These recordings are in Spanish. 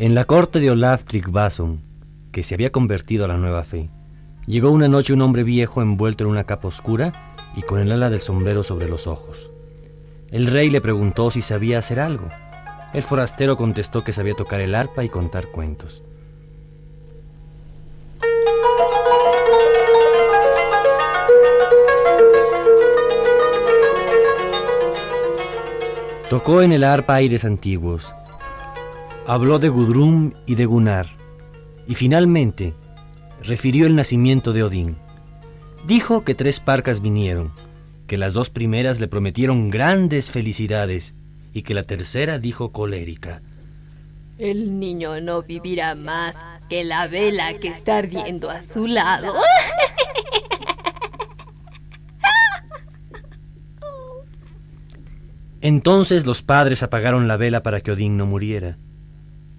En la corte de Olaf Tryggvason, que se había convertido a la nueva fe, llegó una noche un hombre viejo envuelto en una capa oscura y con el ala del sombrero sobre los ojos. El rey le preguntó si sabía hacer algo. El forastero contestó que sabía tocar el arpa y contar cuentos. Tocó en el arpa aires antiguos. Habló de Gudrun y de Gunnar. Y finalmente refirió el nacimiento de Odín. Dijo que tres parcas vinieron, que las dos primeras le prometieron grandes felicidades y que la tercera dijo colérica. El niño no vivirá más que la vela que está ardiendo a su lado. Entonces los padres apagaron la vela para que Odín no muriera.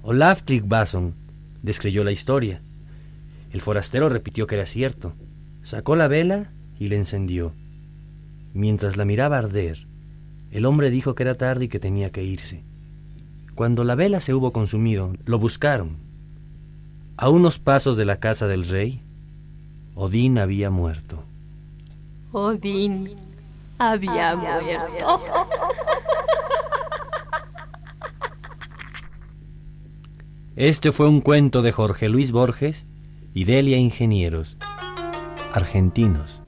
Olaf Tryggvason descreyó la historia. El forastero repitió que era cierto. Sacó la vela y la encendió. Mientras la miraba arder, el hombre dijo que era tarde y que tenía que irse. Cuando la vela se hubo consumido, lo buscaron. A unos pasos de la casa del rey, Odín había muerto. Odín había muerto. Este fue un cuento de Jorge Luis Borges y Delia Ingenieros, argentinos.